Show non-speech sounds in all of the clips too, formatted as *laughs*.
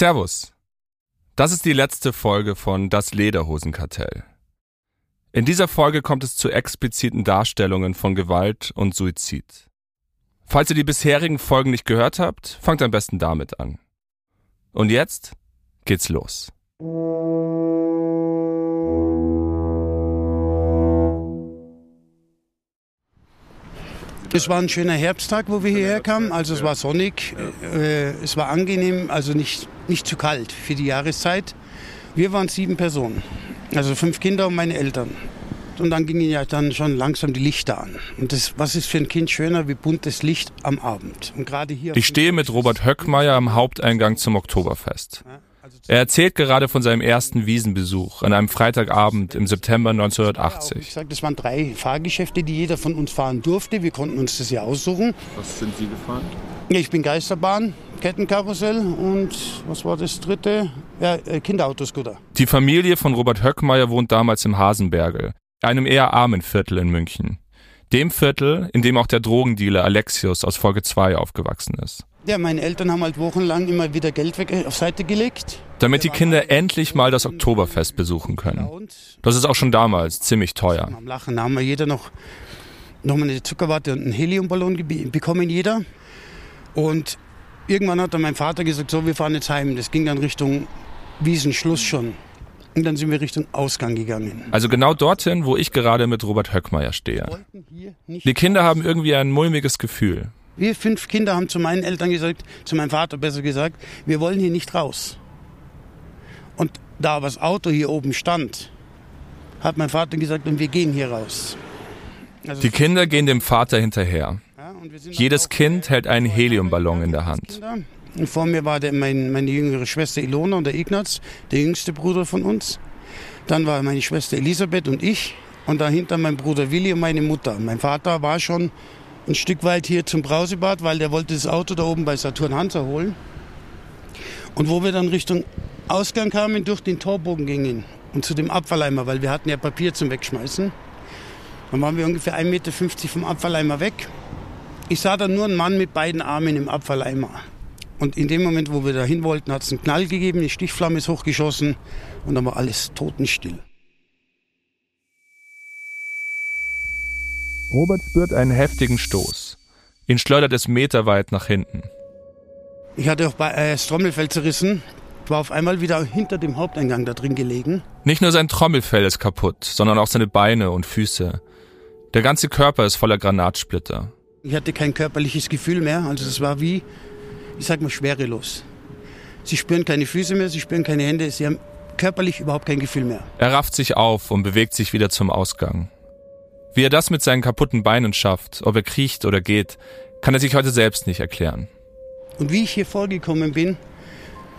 Servus. Das ist die letzte Folge von Das Lederhosenkartell. In dieser Folge kommt es zu expliziten Darstellungen von Gewalt und Suizid. Falls ihr die bisherigen Folgen nicht gehört habt, fangt am besten damit an. Und jetzt geht's los. Es war ein schöner Herbsttag, wo wir hierher kamen. Also es war sonnig, äh, es war angenehm, also nicht, nicht zu kalt für die Jahreszeit. Wir waren sieben Personen, also fünf Kinder und meine Eltern. Und dann gingen ja dann schon langsam die Lichter an. Und das, was ist für ein Kind schöner wie buntes Licht am Abend? Und gerade hier. Ich stehe mit Robert Höckmeier am Haupteingang zum Oktoberfest. Er erzählt gerade von seinem ersten Wiesenbesuch an einem Freitagabend im September 1980. Ich sage, das waren drei Fahrgeschäfte, die jeder von uns fahren durfte. Wir konnten uns das ja aussuchen. Was sind Sie gefahren? Ich bin Geisterbahn, Kettenkarussell und was war das dritte? Ja, äh, Kinderautoscooter. Die Familie von Robert Höckmeier wohnt damals im Hasenbergel, einem eher armen Viertel in München. Dem Viertel, in dem auch der Drogendealer Alexius aus Folge 2 aufgewachsen ist. Ja, meine Eltern haben halt wochenlang immer wieder Geld weg auf Seite gelegt. Damit die Kinder endlich mal das Oktoberfest besuchen können. Das ist auch schon damals ziemlich teuer. Am Lachen da haben wir jeder noch, noch mal eine Zuckerwatte und einen Heliumballon bekommen, jeder. Und irgendwann hat dann mein Vater gesagt, so, wir fahren jetzt heim. Das ging dann Richtung Wiesenschluss schon. Und dann sind wir Richtung Ausgang gegangen. Also genau dorthin, wo ich gerade mit Robert Höckmeier stehe. Die Kinder haben irgendwie ein mulmiges Gefühl. Wir fünf Kinder haben zu meinen Eltern gesagt, zu meinem Vater besser gesagt, wir wollen hier nicht raus. Und da aber das Auto hier oben stand, hat mein Vater gesagt, und wir gehen hier raus. Also die Kinder gehen dem Vater hinterher. Ja, Jedes Kind hält einen Heliumballon in der Hand. Und vor mir war der, mein, meine jüngere Schwester Ilona und der Ignaz, der jüngste Bruder von uns. Dann war meine Schwester Elisabeth und ich. Und dahinter mein Bruder Willi und meine Mutter. Mein Vater war schon ein Stück weit hier zum Brausebad, weil der wollte das Auto da oben bei Saturn Hansa holen. Und wo wir dann Richtung Ausgang kamen, durch den Torbogen gingen und zu dem Abfalleimer, weil wir hatten ja Papier zum Wegschmeißen. Dann waren wir ungefähr 1,50 Meter vom Abfalleimer weg. Ich sah dann nur einen Mann mit beiden Armen im Abfalleimer. Und in dem Moment, wo wir da hin wollten, hat es einen Knall gegeben, die Stichflamme ist hochgeschossen und dann war alles totenstill. Robert spürt einen heftigen Stoß. Ihn schleudert es meterweit nach hinten. Ich hatte auch bei, äh, das Trommelfell zerrissen. Ich war auf einmal wieder hinter dem Haupteingang da drin gelegen. Nicht nur sein Trommelfell ist kaputt, sondern auch seine Beine und Füße. Der ganze Körper ist voller Granatsplitter. Ich hatte kein körperliches Gefühl mehr. Also es war wie, ich sag mal, schwerelos. Sie spüren keine Füße mehr, sie spüren keine Hände, sie haben körperlich überhaupt kein Gefühl mehr. Er rafft sich auf und bewegt sich wieder zum Ausgang. Wie er das mit seinen kaputten Beinen schafft, ob er kriecht oder geht, kann er sich heute selbst nicht erklären. Und wie ich hier vorgekommen bin,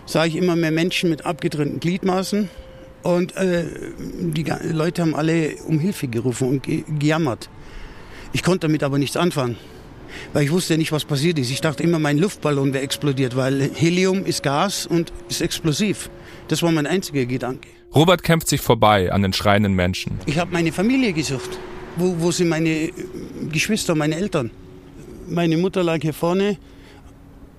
sah ich immer mehr Menschen mit abgetrennten Gliedmaßen. Und äh, die Leute haben alle um Hilfe gerufen und ge gejammert. Ich konnte damit aber nichts anfangen, weil ich wusste nicht, was passiert ist. Ich dachte immer, mein Luftballon wäre explodiert, weil Helium ist Gas und ist explosiv. Das war mein einziger Gedanke. Robert kämpft sich vorbei an den schreienden Menschen. Ich habe meine Familie gesucht. Wo, wo sind meine Geschwister, meine Eltern? Meine Mutter lag hier vorne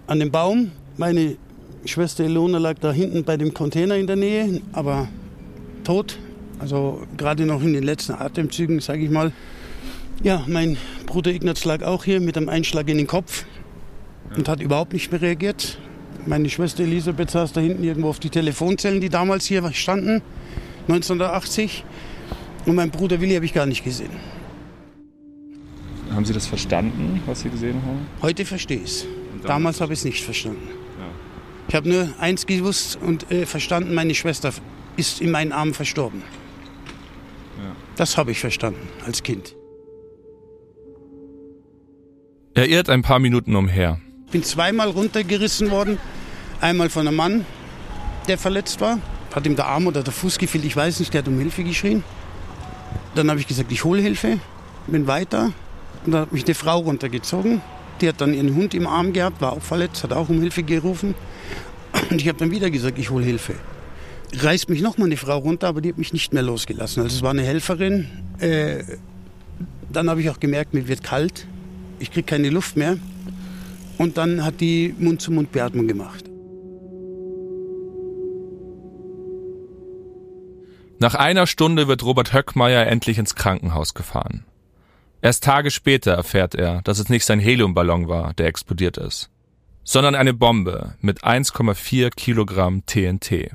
an dem Baum. Meine Schwester Ilona lag da hinten bei dem Container in der Nähe, aber tot. Also gerade noch in den letzten Atemzügen, sage ich mal. Ja, mein Bruder Ignaz lag auch hier mit einem Einschlag in den Kopf und hat überhaupt nicht mehr reagiert. Meine Schwester Elisabeth saß da hinten irgendwo auf die Telefonzellen, die damals hier standen, 1980. Und meinen Bruder Willi habe ich gar nicht gesehen. Haben Sie das verstanden, was Sie gesehen haben? Heute verstehe ich es. Damals habe ich es nicht verstanden. Ja. Ich habe nur eins gewusst und äh, verstanden, meine Schwester ist in meinen Armen verstorben. Ja. Das habe ich verstanden als Kind. Er irrt ein paar Minuten umher. Ich bin zweimal runtergerissen worden. Einmal von einem Mann, der verletzt war. Hat ihm der Arm oder der Fuß gefehlt, ich weiß nicht, der hat um Hilfe geschrien. Dann habe ich gesagt, ich hole Hilfe, bin weiter. Und dann hat mich eine Frau runtergezogen. Die hat dann ihren Hund im Arm gehabt, war auch verletzt, hat auch um Hilfe gerufen. Und ich habe dann wieder gesagt, ich hole Hilfe. Reißt mich nochmal eine Frau runter, aber die hat mich nicht mehr losgelassen. Also es war eine Helferin. Äh, dann habe ich auch gemerkt, mir wird kalt. Ich kriege keine Luft mehr. Und dann hat die Mund-zu-Mund-Beatmung gemacht. Nach einer Stunde wird Robert Höckmeier endlich ins Krankenhaus gefahren. Erst Tage später erfährt er, dass es nicht sein Heliumballon war, der explodiert ist, sondern eine Bombe mit 1,4 Kilogramm TNT.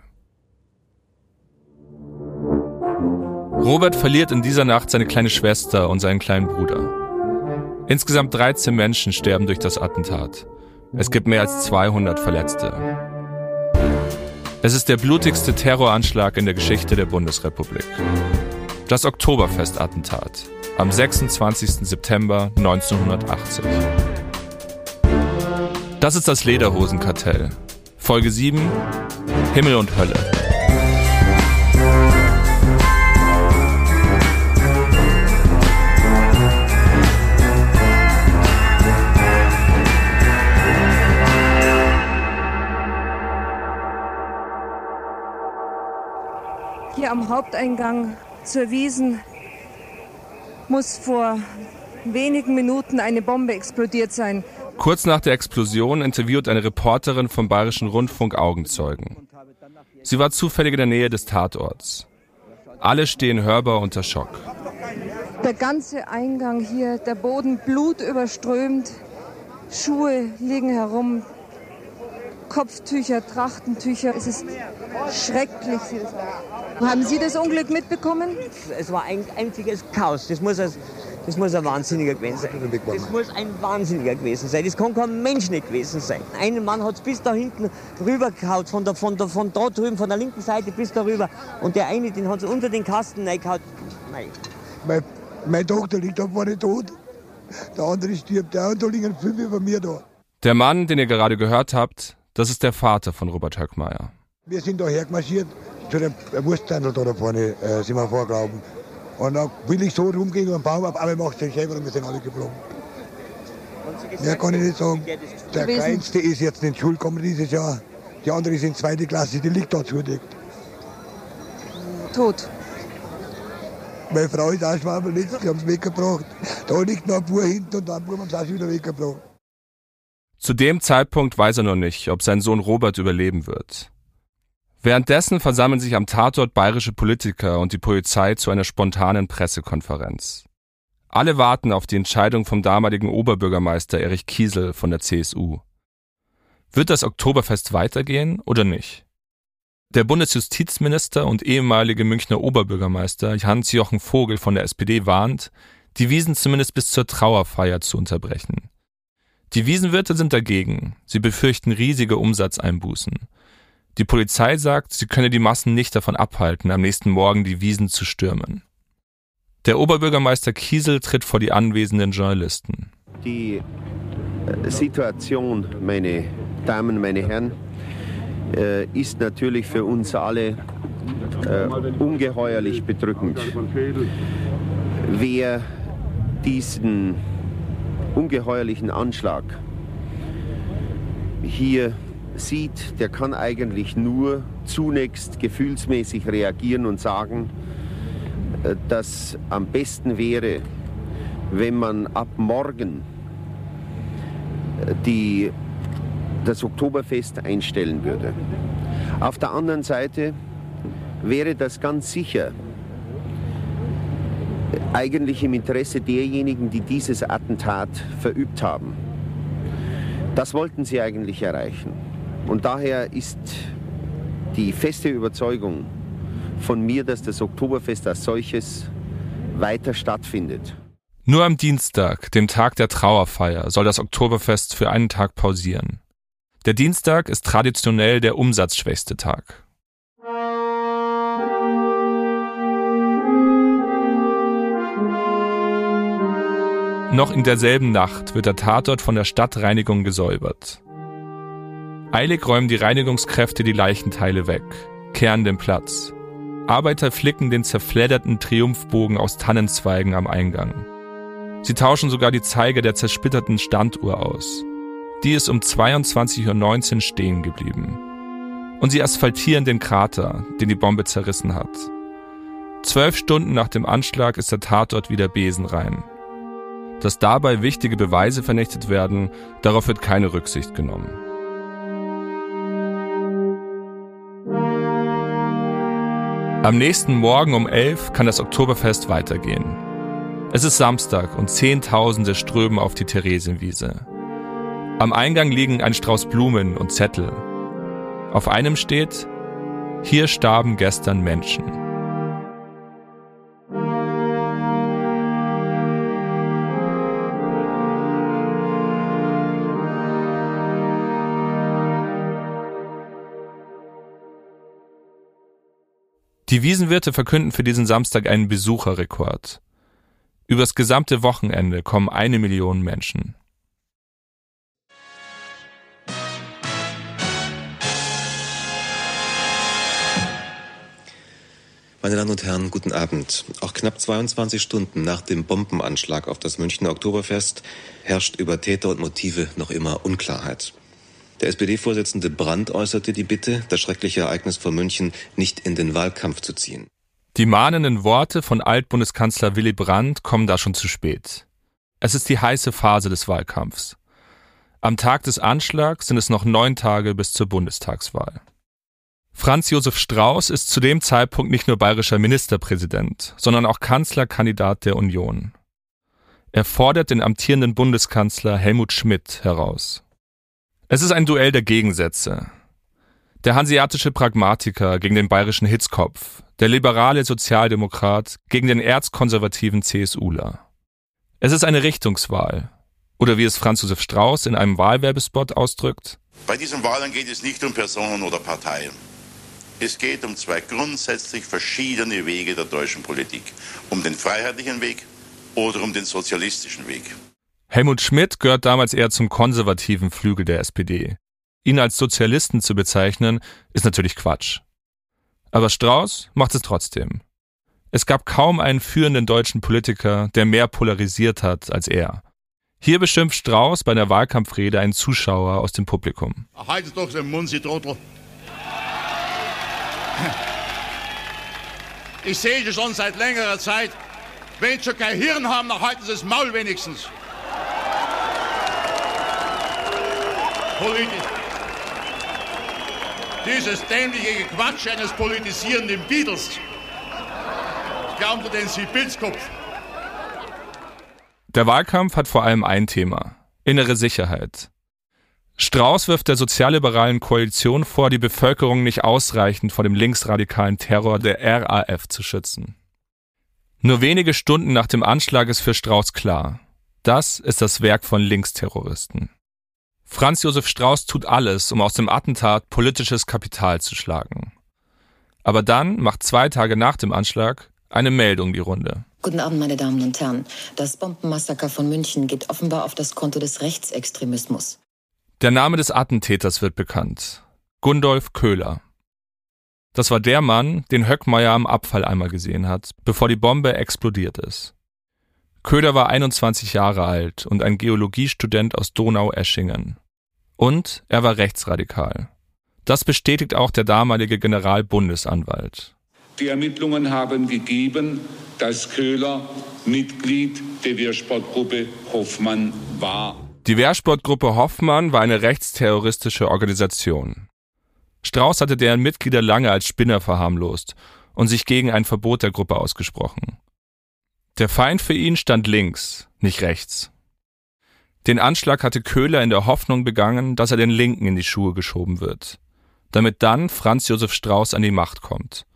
Robert verliert in dieser Nacht seine kleine Schwester und seinen kleinen Bruder. Insgesamt 13 Menschen sterben durch das Attentat. Es gibt mehr als 200 Verletzte. Es ist der blutigste Terroranschlag in der Geschichte der Bundesrepublik. Das Oktoberfest-Attentat am 26. September 1980. Das ist das Lederhosenkartell. Folge 7 Himmel und Hölle. Hier am Haupteingang zur Wiesen muss vor wenigen Minuten eine Bombe explodiert sein. Kurz nach der Explosion interviewt eine Reporterin vom Bayerischen Rundfunk Augenzeugen. Sie war zufällig in der Nähe des Tatorts. Alle stehen hörbar unter Schock. Der ganze Eingang hier, der Boden blutüberströmt, Schuhe liegen herum, Kopftücher, Trachtentücher. Es ist schrecklich. Haben Sie das Unglück mitbekommen? Es war ein einziges Chaos. Das muss, ein, das muss ein Wahnsinniger gewesen sein. Das muss ein Wahnsinniger gewesen sein. Das kann kein Mensch nicht gewesen sein. Einen Mann hat es bis da hinten rübergehaut, von, der, von, der, von da drüben, von der linken Seite bis da rüber. Und der eine, den hat es unter den Kasten reingehauen. Nein. Meine, meine Tochter liegt da vorne tot. Der andere stirbt auch und da liegen fünf über mir da. Der Mann, den ihr gerade gehört habt, das ist der Vater von Robert Höckmeier. Wir sind da hergemarschiert, zu dem Wursthandel da, da vorne äh, sind wir vorgelaufen. Und dann will ich so rumgehen und Baum ab, aber ich mache es selber und wir sind alle geflogen. Mehr kann ich nicht sagen. Der. Kleinste ist jetzt in die Schule gekommen dieses Jahr. Die andere ist in zweite Klasse, die liegt da zugedeckt. Tot. Meine Frau ist auch schwammel, die haben es weggebracht. Da liegt noch ein Bub hinten und dann haben sie auch wieder weggebracht. Zu dem Zeitpunkt weiß er noch nicht, ob sein Sohn Robert überleben wird. Währenddessen versammeln sich am Tatort bayerische Politiker und die Polizei zu einer spontanen Pressekonferenz. Alle warten auf die Entscheidung vom damaligen Oberbürgermeister Erich Kiesel von der CSU. Wird das Oktoberfest weitergehen oder nicht? Der Bundesjustizminister und ehemalige Münchner Oberbürgermeister Hans-Jochen Vogel von der SPD warnt, die Wiesen zumindest bis zur Trauerfeier zu unterbrechen. Die Wiesenwirte sind dagegen. Sie befürchten riesige Umsatzeinbußen. Die Polizei sagt, sie könne die Massen nicht davon abhalten, am nächsten Morgen die Wiesen zu stürmen. Der Oberbürgermeister Kiesel tritt vor die anwesenden Journalisten. Die äh, Situation, meine Damen, meine Herren, äh, ist natürlich für uns alle äh, ungeheuerlich bedrückend. Wer diesen ungeheuerlichen Anschlag hier sieht, der kann eigentlich nur zunächst gefühlsmäßig reagieren und sagen, äh, dass am besten wäre, wenn man ab morgen äh, die, das Oktoberfest einstellen würde. Auf der anderen Seite wäre das ganz sicher eigentlich im Interesse derjenigen, die dieses Attentat verübt haben. Das wollten sie eigentlich erreichen. Und daher ist die feste Überzeugung von mir, dass das Oktoberfest als solches weiter stattfindet. Nur am Dienstag, dem Tag der Trauerfeier, soll das Oktoberfest für einen Tag pausieren. Der Dienstag ist traditionell der umsatzschwächste Tag. Noch in derselben Nacht wird der Tatort von der Stadtreinigung gesäubert. Eilig räumen die Reinigungskräfte die Leichenteile weg, kehren den Platz. Arbeiter flicken den zerfledderten Triumphbogen aus Tannenzweigen am Eingang. Sie tauschen sogar die Zeiger der zersplitterten Standuhr aus. Die ist um 22.19 Uhr stehen geblieben. Und sie asphaltieren den Krater, den die Bombe zerrissen hat. Zwölf Stunden nach dem Anschlag ist der Tatort wieder besenrein. Dass dabei wichtige Beweise vernichtet werden, darauf wird keine Rücksicht genommen. Am nächsten Morgen um 11 kann das Oktoberfest weitergehen. Es ist Samstag und Zehntausende strömen auf die Theresienwiese. Am Eingang liegen ein Strauß Blumen und Zettel. Auf einem steht, hier starben gestern Menschen. Die Wiesenwirte verkünden für diesen Samstag einen Besucherrekord. Übers gesamte Wochenende kommen eine Million Menschen. Meine Damen und Herren, guten Abend. Auch knapp 22 Stunden nach dem Bombenanschlag auf das Münchner Oktoberfest herrscht über Täter und Motive noch immer Unklarheit. Der SPD-Vorsitzende Brandt äußerte die Bitte, das schreckliche Ereignis von München nicht in den Wahlkampf zu ziehen. Die mahnenden Worte von Altbundeskanzler Willy Brandt kommen da schon zu spät. Es ist die heiße Phase des Wahlkampfs. Am Tag des Anschlags sind es noch neun Tage bis zur Bundestagswahl. Franz Josef Strauß ist zu dem Zeitpunkt nicht nur bayerischer Ministerpräsident, sondern auch Kanzlerkandidat der Union. Er fordert den amtierenden Bundeskanzler Helmut Schmidt heraus. Es ist ein Duell der Gegensätze. Der hanseatische Pragmatiker gegen den bayerischen Hitzkopf, der liberale Sozialdemokrat gegen den erzkonservativen CSUler. Es ist eine Richtungswahl. Oder wie es Franz Josef Strauß in einem Wahlwerbespot ausdrückt. Bei diesen Wahlen geht es nicht um Personen oder Parteien. Es geht um zwei grundsätzlich verschiedene Wege der deutschen Politik. Um den freiheitlichen Weg oder um den sozialistischen Weg. Helmut Schmidt gehört damals eher zum konservativen Flügel der SPD. Ihn als Sozialisten zu bezeichnen, ist natürlich Quatsch. Aber Strauß macht es trotzdem. Es gab kaum einen führenden deutschen Politiker, der mehr polarisiert hat als er. Hier beschimpft Strauß bei der Wahlkampfrede einen Zuschauer aus dem Publikum. Haltet doch den Mund, Sie Trottel. Ich sehe schon seit längerer Zeit. Wenn Sie kein Hirn haben, dann halten Sie das Maul wenigstens. Politisch. Dieses dämliche Quatsch eines politisierenden Beatles. Glauben Sie den Sie Pilzkopf? Der Wahlkampf hat vor allem ein Thema. Innere Sicherheit. Strauß wirft der sozialliberalen Koalition vor, die Bevölkerung nicht ausreichend vor dem linksradikalen Terror der RAF zu schützen. Nur wenige Stunden nach dem Anschlag ist für Strauß klar. Das ist das Werk von Linksterroristen. Franz Josef Strauß tut alles, um aus dem Attentat politisches Kapital zu schlagen. Aber dann macht zwei Tage nach dem Anschlag eine Meldung die Runde. Guten Abend, meine Damen und Herren. Das Bombenmassaker von München geht offenbar auf das Konto des Rechtsextremismus. Der Name des Attentäters wird bekannt. Gundolf Köhler. Das war der Mann, den Höckmeier am Abfalleimer gesehen hat, bevor die Bombe explodiert ist. Köhler war 21 Jahre alt und ein Geologiestudent aus Donau-Eschingen. Und er war rechtsradikal. Das bestätigt auch der damalige Generalbundesanwalt. Die Ermittlungen haben gegeben, dass Köhler Mitglied der Wehrsportgruppe Hoffmann war. Die Wehrsportgruppe Hoffmann war eine rechtsterroristische Organisation. Strauß hatte deren Mitglieder lange als Spinner verharmlost und sich gegen ein Verbot der Gruppe ausgesprochen. Der Feind für ihn stand links, nicht rechts. Den Anschlag hatte Köhler in der Hoffnung begangen, dass er den Linken in die Schuhe geschoben wird, damit dann Franz Josef Strauß an die Macht kommt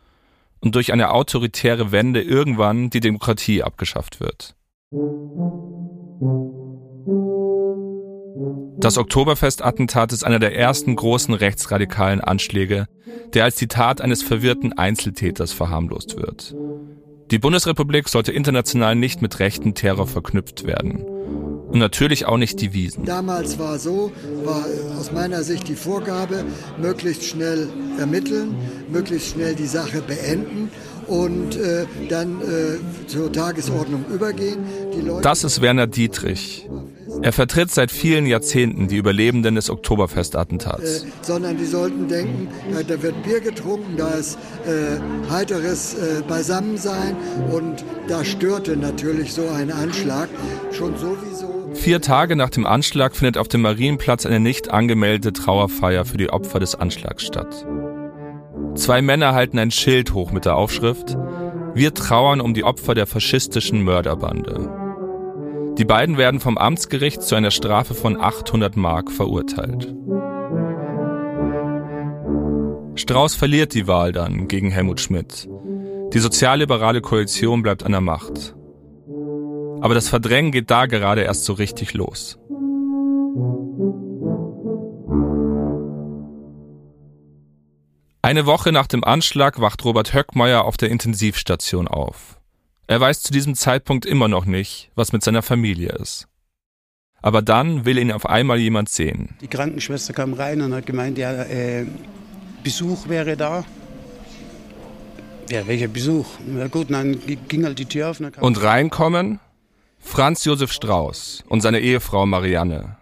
und durch eine autoritäre Wende irgendwann die Demokratie abgeschafft wird. Das Oktoberfest-Attentat ist einer der ersten großen rechtsradikalen Anschläge, der als die Tat eines verwirrten Einzeltäters verharmlost wird. Die Bundesrepublik sollte international nicht mit rechten Terror verknüpft werden. Und natürlich auch nicht die Wiesen. Damals war so, war aus meiner Sicht die Vorgabe, möglichst schnell ermitteln, möglichst schnell die Sache beenden und äh, dann äh, zur Tagesordnung übergehen. das ist Werner Dietrich. Er vertritt seit vielen Jahrzehnten die Überlebenden des Oktoberfestattentats. Äh, sondern die sollten denken, da wird Bier getrunken, da ist äh, heiteres äh, Beisammensein und da störte natürlich so ein Anschlag schon sowieso. Vier Tage nach dem Anschlag findet auf dem Marienplatz eine nicht angemeldete Trauerfeier für die Opfer des Anschlags statt. Zwei Männer halten ein Schild hoch mit der Aufschrift Wir trauern um die Opfer der faschistischen Mörderbande. Die beiden werden vom Amtsgericht zu einer Strafe von 800 Mark verurteilt. Strauß verliert die Wahl dann gegen Helmut Schmidt. Die sozialliberale Koalition bleibt an der Macht. Aber das Verdrängen geht da gerade erst so richtig los. Eine Woche nach dem Anschlag wacht Robert Höckmeier auf der Intensivstation auf. Er weiß zu diesem Zeitpunkt immer noch nicht, was mit seiner Familie ist. Aber dann will ihn auf einmal jemand sehen. Die Krankenschwester kam rein und hat gemeint, ja, äh, Besuch wäre da. Ja, welcher Besuch? Na gut, dann ging halt die Tür auf. Und reinkommen Franz Josef Strauß und seine Ehefrau Marianne.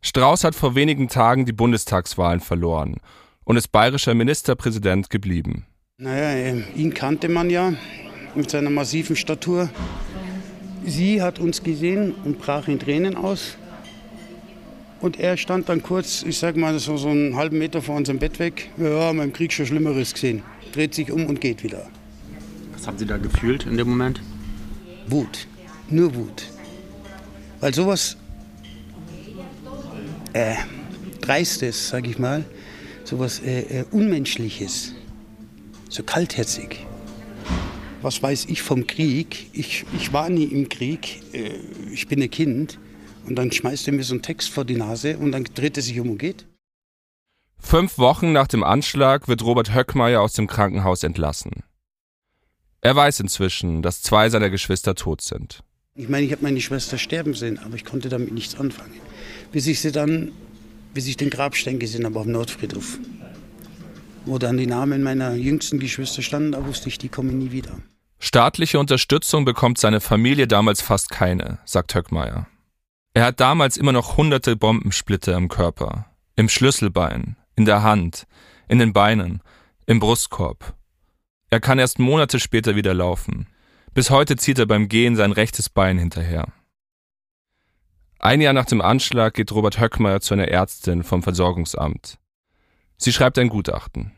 Strauß hat vor wenigen Tagen die Bundestagswahlen verloren und ist bayerischer Ministerpräsident geblieben. Naja, äh, ihn kannte man ja mit seiner massiven Statur. Sie hat uns gesehen und brach in Tränen aus. Und er stand dann kurz, ich sag mal, so, so einen halben Meter vor unserem Bett weg. Ja, haben im Krieg schon Schlimmeres gesehen. Dreht sich um und geht wieder. Was haben Sie da gefühlt in dem Moment? Wut. Nur Wut. Weil sowas äh, Dreistes, sag ich mal, sowas äh, äh, Unmenschliches, so kaltherzig. Was weiß ich vom Krieg? Ich, ich war nie im Krieg, äh, ich bin ein Kind. Und dann schmeißt er mir so einen Text vor die Nase und dann dreht er sich um und geht. Fünf Wochen nach dem Anschlag wird Robert Höckmeier aus dem Krankenhaus entlassen. Er weiß inzwischen, dass zwei seiner Geschwister tot sind. Ich meine, ich habe meine Schwester sterben sehen, aber ich konnte damit nichts anfangen. Bis ich sie dann, bis ich den Grabstein gesehen habe auf dem Nordfriedhof, wo dann die Namen meiner jüngsten Geschwister standen, da wusste ich, die kommen nie wieder. Staatliche Unterstützung bekommt seine Familie damals fast keine, sagt Höckmeier. Er hat damals immer noch hunderte Bombensplitter im Körper, im Schlüsselbein, in der Hand, in den Beinen, im Brustkorb. Er kann erst Monate später wieder laufen. Bis heute zieht er beim Gehen sein rechtes Bein hinterher. Ein Jahr nach dem Anschlag geht Robert Höckmeier zu einer Ärztin vom Versorgungsamt. Sie schreibt ein Gutachten.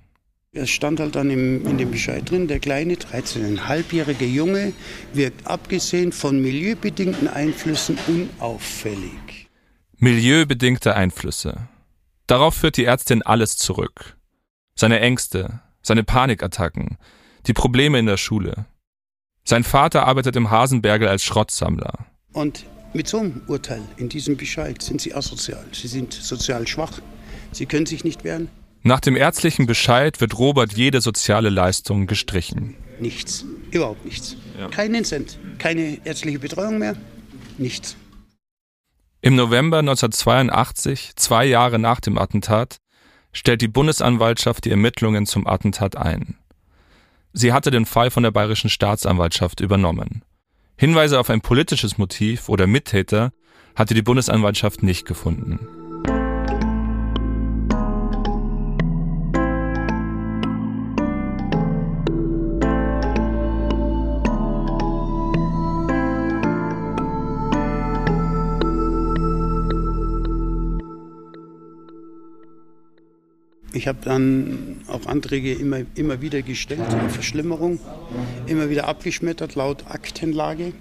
Es stand halt dann im, in dem Bescheid drin, der kleine 13,5-jährige Junge wirkt abgesehen von milieubedingten Einflüssen unauffällig. Milieubedingte Einflüsse. Darauf führt die Ärztin alles zurück. Seine Ängste, seine Panikattacken, die Probleme in der Schule. Sein Vater arbeitet im Hasenbergel als Schrottsammler. Und mit so einem Urteil in diesem Bescheid sind sie asozial. Sie sind sozial schwach. Sie können sich nicht wehren. Nach dem ärztlichen Bescheid wird Robert jede soziale Leistung gestrichen. Nichts, überhaupt nichts. Ja. Keinen Cent, keine ärztliche Betreuung mehr, nichts. Im November 1982, zwei Jahre nach dem Attentat, stellt die Bundesanwaltschaft die Ermittlungen zum Attentat ein. Sie hatte den Fall von der bayerischen Staatsanwaltschaft übernommen. Hinweise auf ein politisches Motiv oder Mittäter hatte die Bundesanwaltschaft nicht gefunden. Ich habe dann auch Anträge immer, immer wieder gestellt, eine Verschlimmerung, immer wieder abgeschmettert, laut Aktenlage.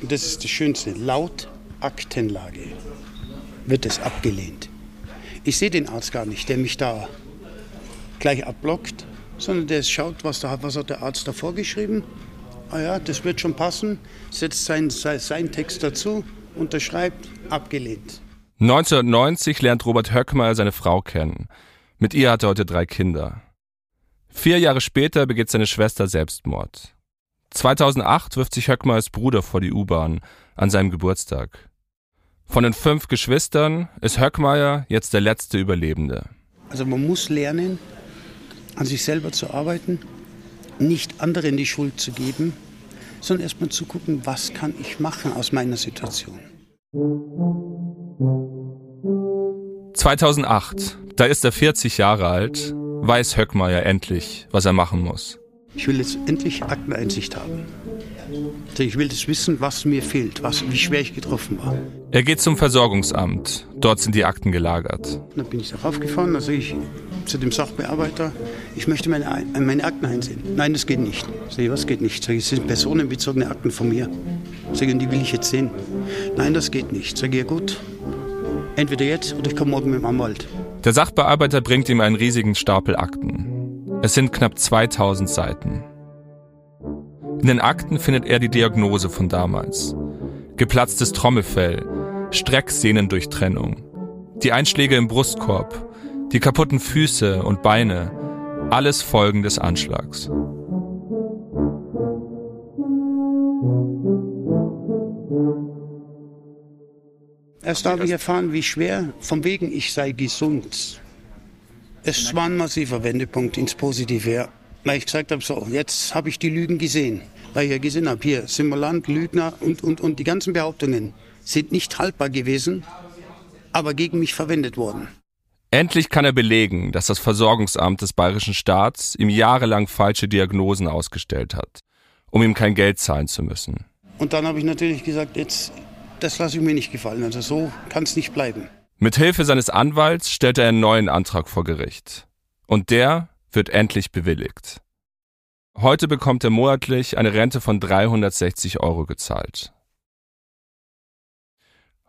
Und das ist das Schönste, laut Aktenlage wird es abgelehnt. Ich sehe den Arzt gar nicht, der mich da gleich abblockt, sondern der schaut, was, da, was hat der Arzt da vorgeschrieben. Ah ja, das wird schon passen, setzt seinen sein Text dazu, unterschreibt, abgelehnt. 1990 lernt Robert Höckmeier seine Frau kennen. Mit ihr hat er heute drei Kinder. Vier Jahre später begeht seine Schwester Selbstmord. 2008 wirft sich Höckmeyers Bruder vor die U-Bahn an seinem Geburtstag. Von den fünf Geschwistern ist Höckmeyer jetzt der letzte Überlebende. Also man muss lernen, an sich selber zu arbeiten, nicht anderen die Schuld zu geben, sondern erstmal zu gucken, was kann ich machen aus meiner Situation. 2008, da ist er 40 Jahre alt, weiß Höckmeier endlich, was er machen muss. Ich will jetzt endlich Akteneinsicht haben. Ich will das wissen, was mir fehlt, was, wie schwer ich getroffen war. Er geht zum Versorgungsamt. Dort sind die Akten gelagert. Dann bin ich darauf gefahren, also ich, zu dem Sachbearbeiter, ich möchte meine, meine Akten einsehen. Nein, das geht nicht. Sag ich, was geht nicht? Sag ich, das sind personenbezogene Akten von mir. Sag ich, die will ich jetzt sehen. Nein, das geht nicht. Sag ich, ja gut, entweder jetzt oder ich komme morgen mit dem Anwalt. Der Sachbearbeiter bringt ihm einen riesigen Stapel Akten. Es sind knapp 2000 Seiten. In den Akten findet er die Diagnose von damals. Geplatztes Trommelfell, Strecksehnendurchtrennung, die Einschläge im Brustkorb, die kaputten Füße und Beine, alles Folgen des Anschlags. Erst habe ich erfahren, wie schwer, von wegen ich sei gesund. Es war ein massiver Wendepunkt ins Positive, ja. Weil ich gesagt habe, so, jetzt habe ich die Lügen gesehen. Weil ich ja gesehen habe, hier, Simulant, Lügner und, und, und die ganzen Behauptungen sind nicht haltbar gewesen, aber gegen mich verwendet worden. Endlich kann er belegen, dass das Versorgungsamt des bayerischen Staats ihm jahrelang falsche Diagnosen ausgestellt hat, um ihm kein Geld zahlen zu müssen. Und dann habe ich natürlich gesagt, jetzt, das lasse ich mir nicht gefallen. Also so kann es nicht bleiben. Mit Hilfe seines Anwalts stellt er einen neuen Antrag vor Gericht. Und der wird endlich bewilligt. Heute bekommt er monatlich eine Rente von 360 Euro gezahlt.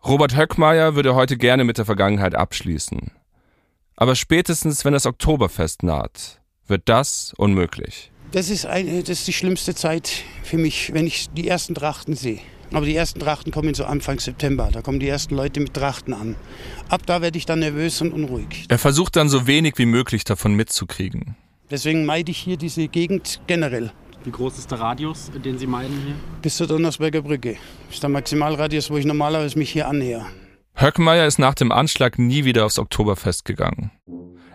Robert Höckmeier würde heute gerne mit der Vergangenheit abschließen. Aber spätestens, wenn das Oktoberfest naht, wird das unmöglich. Das ist, eine, das ist die schlimmste Zeit für mich, wenn ich die ersten Trachten sehe. Aber die ersten Trachten kommen so Anfang September. Da kommen die ersten Leute mit Trachten an. Ab da werde ich dann nervös und unruhig. Er versucht dann so wenig wie möglich davon mitzukriegen. Deswegen meide ich hier diese Gegend generell. Wie groß ist der Radius, den Sie meiden hier? Bis zur Donnersberger Brücke. Das ist der Maximalradius, wo ich normalerweise mich hier annäher. Höckmeier ist nach dem Anschlag nie wieder aufs Oktoberfest gegangen.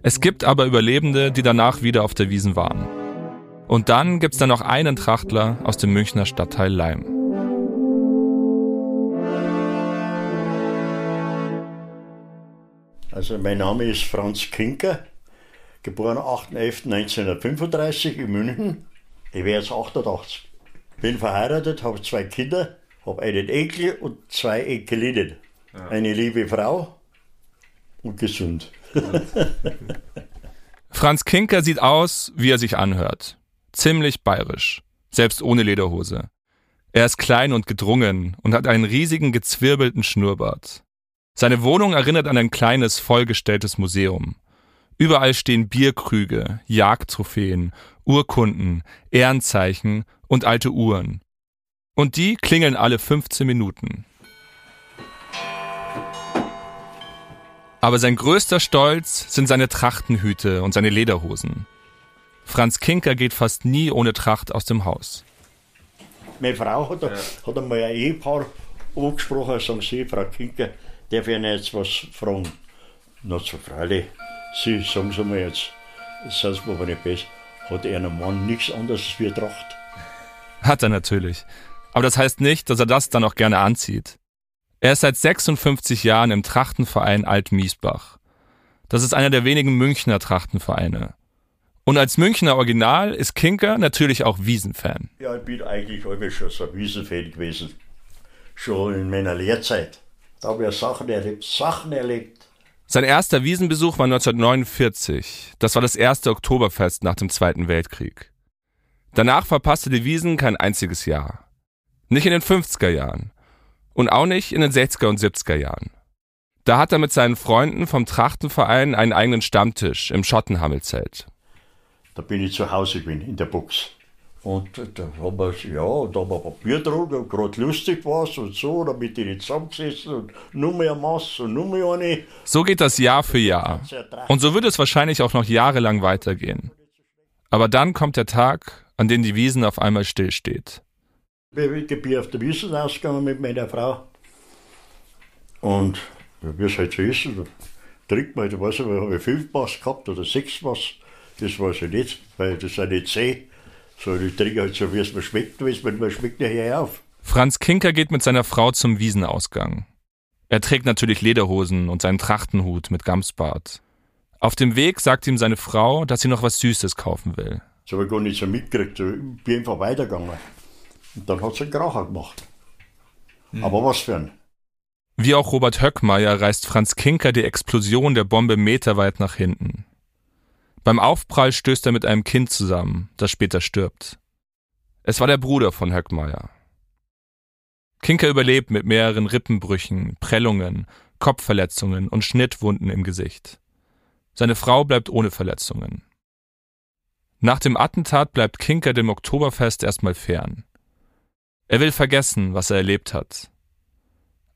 Es gibt aber Überlebende, die danach wieder auf der Wiesen waren. Und dann gibt's da noch einen Trachtler aus dem Münchner Stadtteil Leim. Also mein Name ist Franz Kinker, geboren 8.11.1935 in München. Ich wäre jetzt 88. Bin verheiratet, habe zwei Kinder, habe einen Enkel und zwei Enkelinnen. Ja. Eine liebe Frau und gesund. *laughs* Franz Kinker sieht aus, wie er sich anhört. Ziemlich bayerisch, selbst ohne Lederhose. Er ist klein und gedrungen und hat einen riesigen gezwirbelten Schnurrbart. Seine Wohnung erinnert an ein kleines, vollgestelltes Museum. Überall stehen Bierkrüge, Jagdtrophäen, Urkunden, Ehrenzeichen und alte Uhren. Und die klingeln alle 15 Minuten. Aber sein größter Stolz sind seine Trachtenhüte und seine Lederhosen. Franz Kinker geht fast nie ohne Tracht aus dem Haus. Meine Frau hat, ja. hat einmal ein Ehepaar angesprochen, sagen sie, Frau Kinker, darf ich Ihnen jetzt was fragen? Na, so freilich, Sie sagen Sie mal jetzt, das heißt aber nicht besser, hat er einem Mann nichts anderes wie Tracht? Hat er natürlich. Aber das heißt nicht, dass er das dann auch gerne anzieht. Er ist seit 56 Jahren im Trachtenverein Alt-Miesbach. Das ist einer der wenigen Münchner Trachtenvereine. Und als Münchner Original ist Kinker natürlich auch Wiesenfan. Ja, ich bin eigentlich immer schon so ein Wiesenfan gewesen. Schon in meiner Lehrzeit. Da habe ich Sachen erlebt, Sachen erlebt. Sein erster Wiesenbesuch war 1949. Das war das erste Oktoberfest nach dem Zweiten Weltkrieg. Danach verpasste die Wiesen kein einziges Jahr. Nicht in den 50er Jahren. Und auch nicht in den 60er und 70er Jahren. Da hat er mit seinen Freunden vom Trachtenverein einen eigenen Stammtisch im Schottenhammelzelt. Da bin ich zu Hause bin, in der Box. Und da haben wir, ja, da haben wir Papier getrunken, gerade lustig war und so, dann bin ich zusammengesessen und nur mehr Mass und nur mehr eine. So geht das Jahr für Jahr. Und so wird es wahrscheinlich auch noch jahrelang weitergehen. Aber dann kommt der Tag, an dem die Wiesen auf einmal stillsteht. Ich bin auf der Wiesen ausgegangen mit meiner Frau. Und wie es halt so ist, da trinkt man, ich weiß nicht, habe ich fünf Mass gehabt oder sechs Mass. Das weiß ich nicht, weil das sind nicht zehn. So, ich trinke halt so, wie es mir schmeckt, wie es mir schmeckt, nachher auf. Franz Kinker geht mit seiner Frau zum Wiesenausgang. Er trägt natürlich Lederhosen und seinen Trachtenhut mit Gamsbart. Auf dem Weg sagt ihm seine Frau, dass sie noch was Süßes kaufen will. Das habe ich gar nicht so mitgekriegt. Ich bin einfach weitergegangen. Und dann hat sie einen Kracher gemacht. Hm. Aber was für ein. Wie auch Robert Höckmeier reißt Franz Kinker die Explosion der Bombe meterweit nach hinten. Beim Aufprall stößt er mit einem Kind zusammen, das später stirbt. Es war der Bruder von Höckmeier. Kinker überlebt mit mehreren Rippenbrüchen, Prellungen, Kopfverletzungen und Schnittwunden im Gesicht. Seine Frau bleibt ohne Verletzungen. Nach dem Attentat bleibt Kinker dem Oktoberfest erstmal fern. Er will vergessen, was er erlebt hat.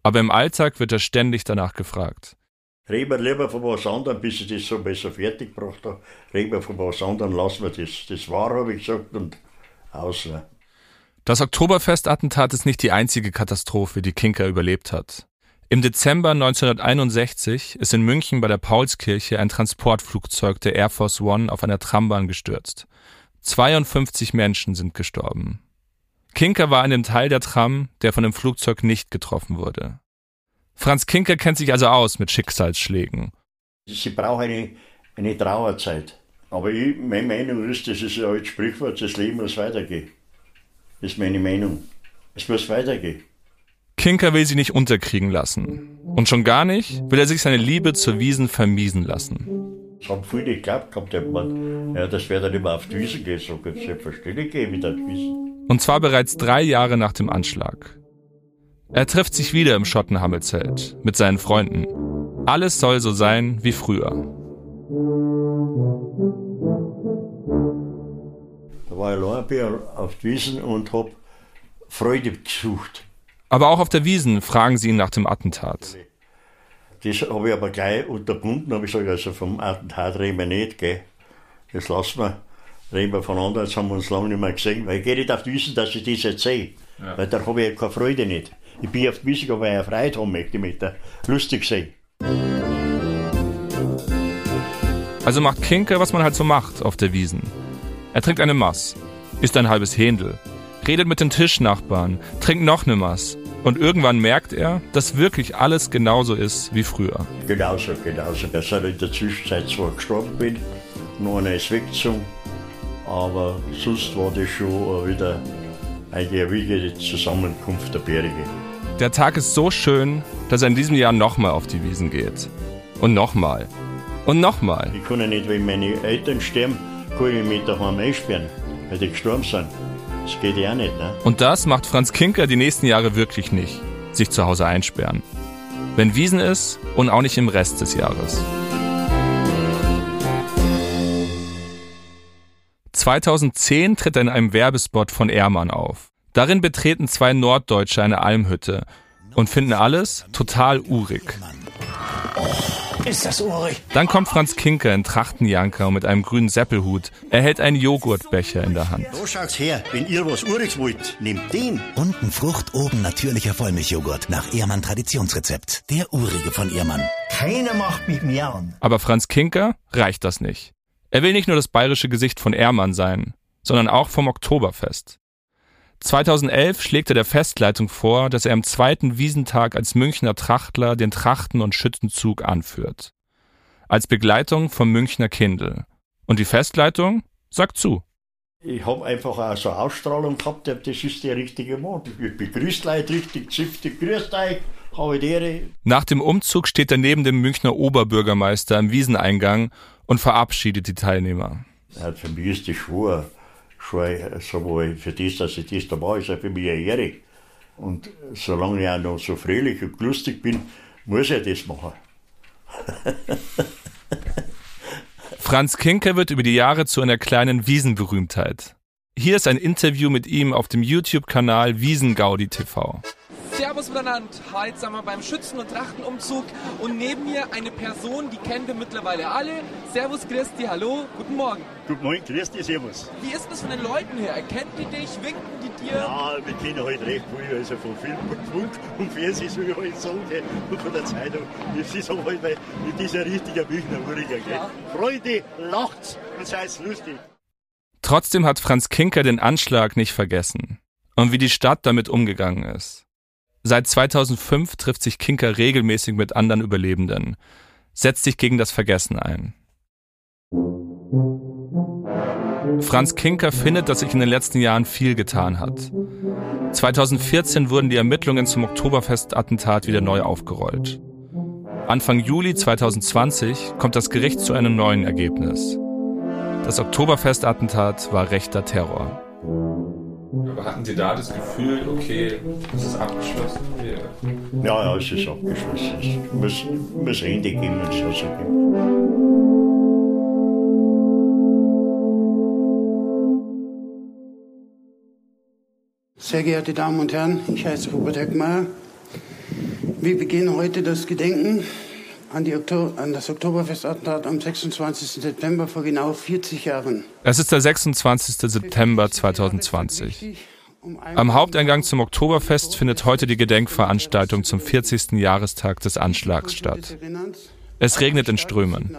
Aber im Alltag wird er ständig danach gefragt. Reden wir lieber von was anderem, bis ich das so besser fertig gebracht habe. Reden wir von was anderem, lassen wir das. Das war, habe ich gesagt, und aus. Das Oktoberfest-Attentat ist nicht die einzige Katastrophe, die Kinker überlebt hat. Im Dezember 1961 ist in München bei der Paulskirche ein Transportflugzeug der Air Force One auf einer Trambahn gestürzt. 52 Menschen sind gestorben. Kinker war in dem Teil der Tram, der von dem Flugzeug nicht getroffen wurde. Franz Kinker kennt sich also aus mit Schicksalsschlägen. Sie braucht eine, eine Trauerzeit. Aber ich, meine Meinung ist, das ist ein altes Sprichwort, das Leben muss weitergehen. Das ist meine Meinung. Es muss weitergehen. Kinker will sie nicht unterkriegen lassen. Und schon gar nicht will er sich seine Liebe zur Wiesen vermiesen lassen. Das haben viele geglaubt gehabt, man, ja, das wäre dann immer auf die Wiesen gehen. So selbstverständlich gehen mit der Wiesen. Und zwar bereits drei Jahre nach dem Anschlag. Er trifft sich wieder im Schottenhammelzelt mit seinen Freunden. Alles soll so sein wie früher. Da war ich allein auf die Wiesen und hab Freude gesucht. Aber auch auf der Wiesen fragen sie ihn nach dem Attentat. Das habe ich aber gleich unterbunden, habe ich gesagt, also vom Attentat reden wir nicht, gell. Das lassen wir, reden wir voneinander, jetzt haben wir uns lange nicht mehr gesehen, weil ich gehe nicht auf die Wiesen, dass ich das jetzt sehe. Ja. Weil da habe ich keine Freude nicht. Ich bin auf die weil ich eine Freude haben möchte mit der lustig sehen. Also macht Kinker, was man halt so macht auf der Wiesen. Er trinkt eine Mass, isst ein halbes Händel, redet mit den Tischnachbarn, trinkt noch eine Mass und irgendwann merkt er, dass wirklich alles genauso ist wie früher. Genauso, genauso. Dass ich in der Zwischenzeit zwar gestorben bin, nur einer ist weggezogen, aber sonst war das schon wieder eine erwiegende Zusammenkunft der Berge. Der Tag ist so schön, dass er in diesem Jahr nochmal auf die Wiesen geht. Und nochmal. Und nochmal. Ich kann ja nicht, wenn meine Eltern sterben, kann ich mich daheim einsperren, weil die gestorben sind. Das geht ja nicht, ne? Und das macht Franz Kinker die nächsten Jahre wirklich nicht. Sich zu Hause einsperren. Wenn Wiesen ist und auch nicht im Rest des Jahres. 2010 tritt er in einem Werbespot von Ehrmann auf. Darin betreten zwei Norddeutsche eine Almhütte und finden alles total urig. Ist das urig? Dann kommt Franz Kinker in Trachtenjanker mit einem grünen Seppelhut. Er hält einen Joghurtbecher in der Hand. So schaut's her. Wenn ihr was Uriges wollt, nehmt den. Unten Frucht, oben natürlicher Vollmilchjoghurt. Nach Ehrmann Traditionsrezept. Der urige von Ehrmann. Keiner macht mich mehr an. Aber Franz Kinker reicht das nicht. Er will nicht nur das bayerische Gesicht von Ehrmann sein, sondern auch vom Oktoberfest. 2011 schlägt er der Festleitung vor, dass er am zweiten Wiesentag als Münchner Trachtler den Trachten- und Schützenzug anführt. Als Begleitung vom Münchner Kindl. Und die Festleitung sagt zu. Ich habe einfach auch so eine Ausstrahlung gehabt, das ist der richtige Mann. Ich begrüße Leute richtig züchtig, grüßt euch. Nach dem Umzug steht er neben dem Münchner Oberbürgermeister am Wieseneingang und verabschiedet die Teilnehmer. Ja, für mich ist das schwor schon so für das, dass ich das da mache, ist ja für mich eine Ehre. Und solange ich auch noch so fröhlich und lustig bin, muss ich das machen. *laughs* Franz Kinker wird über die Jahre zu einer kleinen Wiesenberühmtheit. Hier ist ein Interview mit ihm auf dem YouTube-Kanal Wiesengaudi TV. Servus miteinander. Heute sind wir beim Schützen- und Trachtenumzug und neben mir eine Person, die kennen wir mittlerweile alle. Servus, Christi, hallo, guten Morgen. Guten Morgen, Christi, servus. Wie ist das von den Leuten her? Erkennt die dich, winken die dir? Ja, wir kennen halt recht viel, also von Film und Funk und Fernsehen, so wie halt sagen, und von der Zeitung. Sie sagen halt, weil das ist ein richtiger Münchner Uriger, gell. Ja. Freude, lacht's und seid's lustig. Trotzdem hat Franz Kinker den Anschlag nicht vergessen und wie die Stadt damit umgegangen ist. Seit 2005 trifft sich Kinker regelmäßig mit anderen Überlebenden, setzt sich gegen das Vergessen ein. Franz Kinker findet, dass sich in den letzten Jahren viel getan hat. 2014 wurden die Ermittlungen zum Oktoberfest-Attentat wieder neu aufgerollt. Anfang Juli 2020 kommt das Gericht zu einem neuen Ergebnis. Das Oktoberfestattentat war rechter Terror. Aber hatten Sie da das Gefühl, okay, es ist abgeschlossen? Wir Ja, ja, es ist abgeschlossen. Es muss, muss Ende geben, wenn es so gibt. Sehr geehrte Damen und Herren, ich heiße Robert Höckmeier. Wir beginnen heute das Gedenken an, die Okto an das Oktoberfestattentat am 26. September vor genau 40 Jahren. Es ist der 26. September 2020. Am Haupteingang zum Oktoberfest findet heute die Gedenkveranstaltung zum 40. Jahrestag des Anschlags statt. Es regnet in Strömen.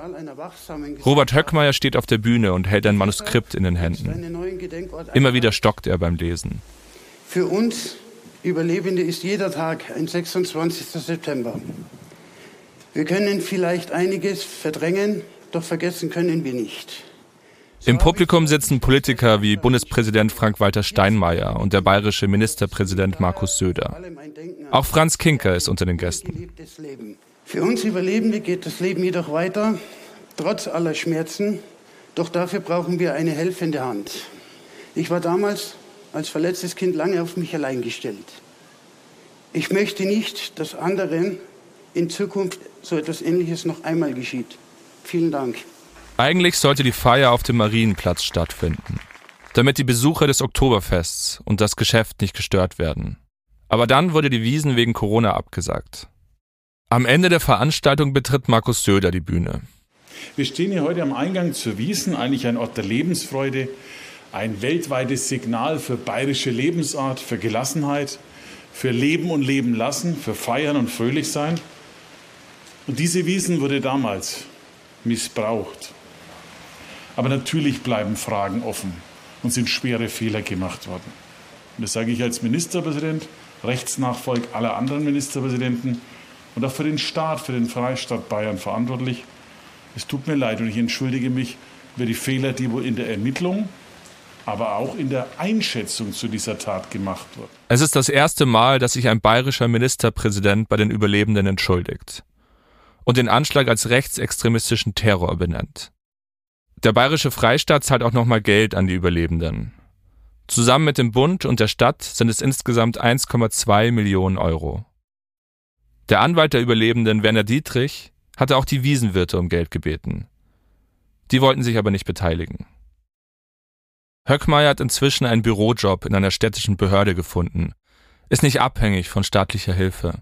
Robert Höckmeier steht auf der Bühne und hält ein Manuskript in den Händen. Immer wieder stockt er beim Lesen. Für uns Überlebende ist jeder Tag ein 26. September. Wir können vielleicht einiges verdrängen, doch vergessen können wir nicht. Im Publikum sitzen Politiker wie Bundespräsident Frank-Walter Steinmeier und der bayerische Ministerpräsident Markus Söder. Auch Franz Kinker ist unter den Gästen. Für uns Überlebende geht das Leben jedoch weiter, trotz aller Schmerzen. Doch dafür brauchen wir eine helfende Hand. Ich war damals als verletztes Kind lange auf mich allein gestellt. Ich möchte nicht, dass anderen in Zukunft so etwas Ähnliches noch einmal geschieht. Vielen Dank. Eigentlich sollte die Feier auf dem Marienplatz stattfinden, damit die Besucher des Oktoberfests und das Geschäft nicht gestört werden. Aber dann wurde die Wiesen wegen Corona abgesagt. Am Ende der Veranstaltung betritt Markus Söder die Bühne. Wir stehen hier heute am Eingang zur Wiesen, eigentlich ein Ort der Lebensfreude, ein weltweites Signal für bayerische Lebensart, für Gelassenheit, für Leben und Leben lassen, für Feiern und fröhlich sein. Und diese Wiesen wurde damals missbraucht. Aber natürlich bleiben Fragen offen und sind schwere Fehler gemacht worden. Und das sage ich als Ministerpräsident, Rechtsnachfolg aller anderen Ministerpräsidenten und auch für den Staat, für den Freistaat Bayern verantwortlich. Es tut mir leid und ich entschuldige mich über die Fehler, die wohl in der Ermittlung, aber auch in der Einschätzung zu dieser Tat gemacht wurden. Es ist das erste Mal, dass sich ein bayerischer Ministerpräsident bei den Überlebenden entschuldigt und den Anschlag als rechtsextremistischen Terror benennt. Der bayerische Freistaat zahlt auch nochmal Geld an die Überlebenden. Zusammen mit dem Bund und der Stadt sind es insgesamt 1,2 Millionen Euro. Der Anwalt der Überlebenden, Werner Dietrich, hatte auch die Wiesenwirte um Geld gebeten. Die wollten sich aber nicht beteiligen. Höckmeier hat inzwischen einen Bürojob in einer städtischen Behörde gefunden, ist nicht abhängig von staatlicher Hilfe.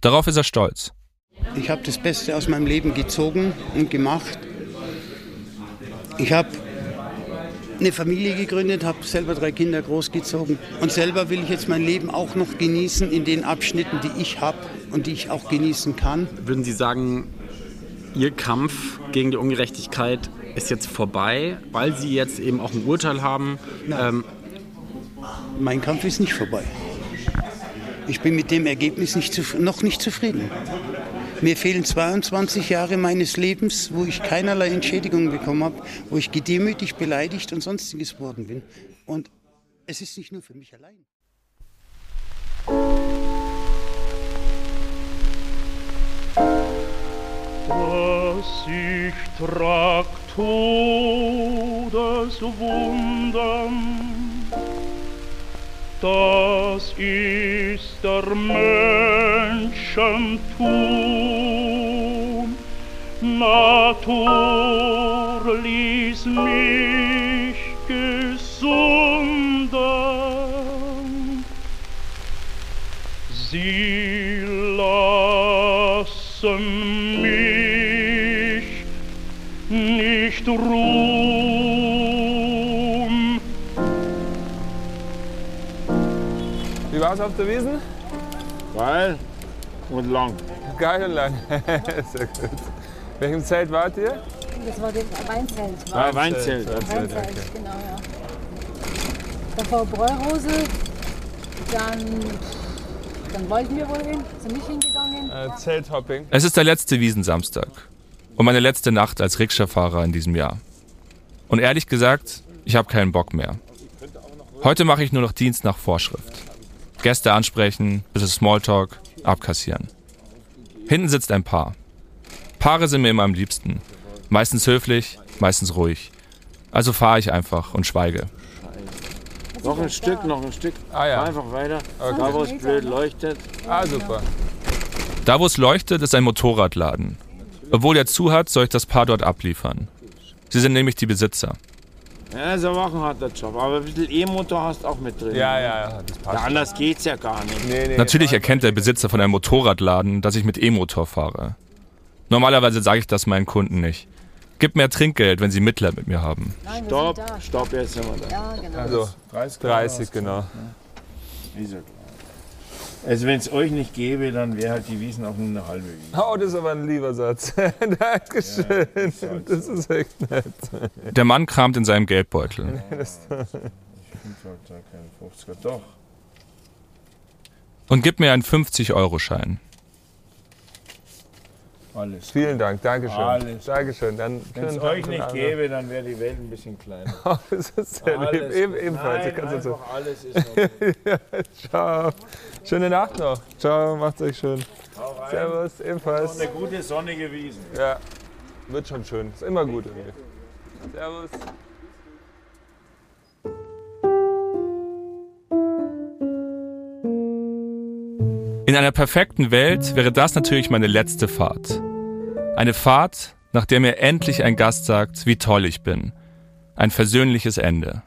Darauf ist er stolz. Ich habe das Beste aus meinem Leben gezogen und gemacht. Ich habe eine Familie gegründet, habe selber drei Kinder großgezogen und selber will ich jetzt mein Leben auch noch genießen in den Abschnitten, die ich habe und die ich auch genießen kann. Würden Sie sagen, Ihr Kampf gegen die Ungerechtigkeit ist jetzt vorbei, weil Sie jetzt eben auch ein Urteil haben? Ähm mein Kampf ist nicht vorbei. Ich bin mit dem Ergebnis nicht noch nicht zufrieden. Mir fehlen 22 Jahre meines Lebens, wo ich keinerlei Entschädigung bekommen habe, wo ich gedemütigt, beleidigt und sonstiges worden bin. Und es ist nicht nur für mich allein. dass ich trag Todeswundern, das ist der Menschentum. Natur ließ mich gesunden. Sie lassen mich nicht ruhen. Wie war's auf der Wiesen? Geil und lang. Geil und lang. *laughs* Sehr gut. Welchem Zelt wart ihr? Das war das Weinzelt. Ja, Weinzelt. Weinzelt, genau, ja. Davor Bräurose, dann, dann wollten wir wohl hin, sind nicht hingegangen. Äh, Zelthopping. Es ist der letzte Wiesensamstag und meine letzte Nacht als Rikscha-Fahrer in diesem Jahr. Und ehrlich gesagt, ich habe keinen Bock mehr. Heute mache ich nur noch Dienst nach Vorschrift. Gäste ansprechen, bisschen Smalltalk, abkassieren. Hinten sitzt ein Paar. Paare sind mir immer am liebsten. Meistens höflich, meistens ruhig. Also fahre ich einfach und schweige. Noch ein Stück, noch ein Stück. Ah, ja. Einfach weiter. Okay. Da, wo es blöd leuchtet. Ah, super. Da, wo es leuchtet, ist ein Motorradladen. Obwohl er zu hat, soll ich das Paar dort abliefern. Sie sind nämlich die Besitzer. Ja, ist aber auch ein harter Job. Aber ein bisschen E-Motor hast du auch mit drin. Ja, ja, ja, das passt. Ja, anders geht's ja gar nicht. Nee, nee. Natürlich erkennt der Besitzer von einem Motorradladen, dass ich mit E-Motor fahre. Normalerweise sage ich das meinen Kunden nicht. Gib mehr Trinkgeld, wenn sie Mitleid mit mir haben. Stopp, stopp, jetzt sind wir da. Ja, genau. Also 30, 30 genau. Ist ja klar. Also wenn es euch nicht gäbe, dann wäre halt die Wiesen auch nur eine halbe Wiese. Oh, das ist aber ein lieber Satz. *laughs* Dankeschön. das ist echt nett. Der Mann kramt in seinem Geldbeutel. Das- Ich finde halt da keinen 50er. Doch. Und gibt mir einen 50-Euro-Schein. Alles. Vielen Dank, Dankeschön. Alles. Dankeschön. Dann Wenn es euch nicht gäbe, dann wäre die Welt ein bisschen kleiner. *laughs* Oh, das ist sehr lieb. Alles. Eben, ebenfalls. Nein, einfach alles ist okay. *laughs* ja, ciao. Schöne Nacht noch. Ciao, macht's euch schön. Servus, ebenfalls. Und eine gute sonnige Wiesen. Ja, wird schon schön. Ist immer gut. Irgendwie. Servus. In einer perfekten Welt wäre das natürlich meine letzte Fahrt. Eine Fahrt, nach der mir endlich ein Gast sagt, wie toll ich bin. Ein versöhnliches Ende.